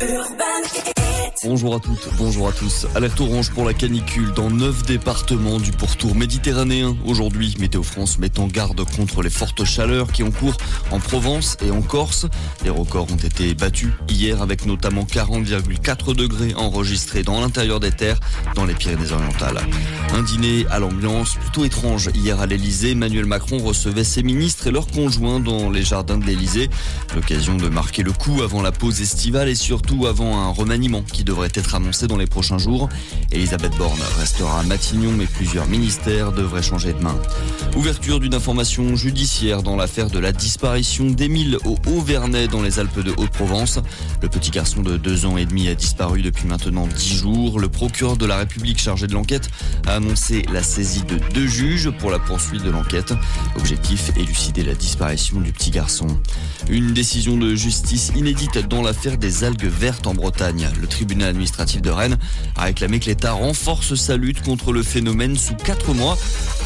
Urbaine. Bonjour à toutes, bonjour à tous. Alerte orange pour la canicule dans neuf départements du pourtour méditerranéen. Aujourd'hui, Météo France met en garde contre les fortes chaleurs qui ont cours en Provence et en Corse. Les records ont été battus hier avec notamment 40,4 degrés enregistrés dans l'intérieur des terres dans les Pyrénées-Orientales. Un dîner à l'ambiance plutôt étrange hier à l'Elysée. Emmanuel Macron recevait ses ministres et leurs conjoints dans les jardins de l'Elysée. L'occasion de marquer le coup avant la pause estivale et surtout avant un remaniement devrait être annoncé dans les prochains jours. Elisabeth Borne restera à Matignon, mais plusieurs ministères devraient changer de main. Ouverture d'une information judiciaire dans l'affaire de la disparition d'Émile au Haut-Vernay dans les Alpes de Haute-Provence. Le petit garçon de deux ans et demi a disparu depuis maintenant dix jours. Le procureur de la République chargé de l'enquête a annoncé la saisie de deux juges pour la poursuite de l'enquête. Objectif, élucider la disparition du petit garçon. Une décision de justice inédite dans l'affaire des algues vertes en Bretagne. Le tribunal administratif de Rennes a réclamé que l'État renforce sa lutte contre le phénomène sous quatre mois.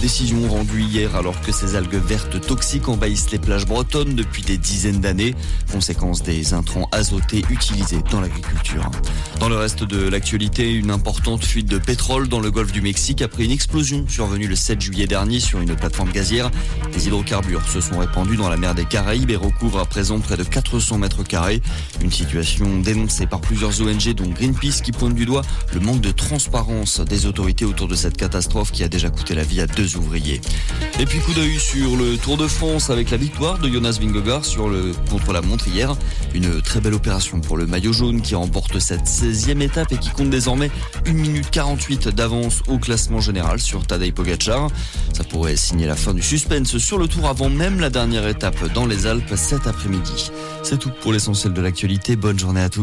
Décision rendue hier alors que ces algues vertes toxiques envahissent les plages bretonnes depuis des dizaines d'années, conséquence des intrants azotés utilisés dans l'agriculture. Dans le reste de l'actualité, une importante fuite de pétrole dans le golfe du Mexique après une explosion survenue le 7 juillet dernier sur une plateforme gazière. Les hydrocarbures se sont répandus dans la mer des Caraïbes et recouvrent à présent près de 400 mètres carrés. Une situation dénoncée par plusieurs ONG dont Greenpeace qui pointe du doigt le manque de transparence des autorités autour de cette catastrophe qui a déjà coûté la vie à deux Et puis coup d'œil sur le Tour de France avec la victoire de Jonas Vingegaard sur le contre-la-montre hier. Une très belle opération pour le maillot jaune qui remporte cette 16e étape et qui compte désormais 1 minute 48 d'avance au classement général sur Tadej Pogacar. Ça pourrait signer la fin du suspense sur le Tour avant même la dernière étape dans les Alpes cet après-midi. C'est tout pour l'essentiel de l'actualité. Bonne journée à tous.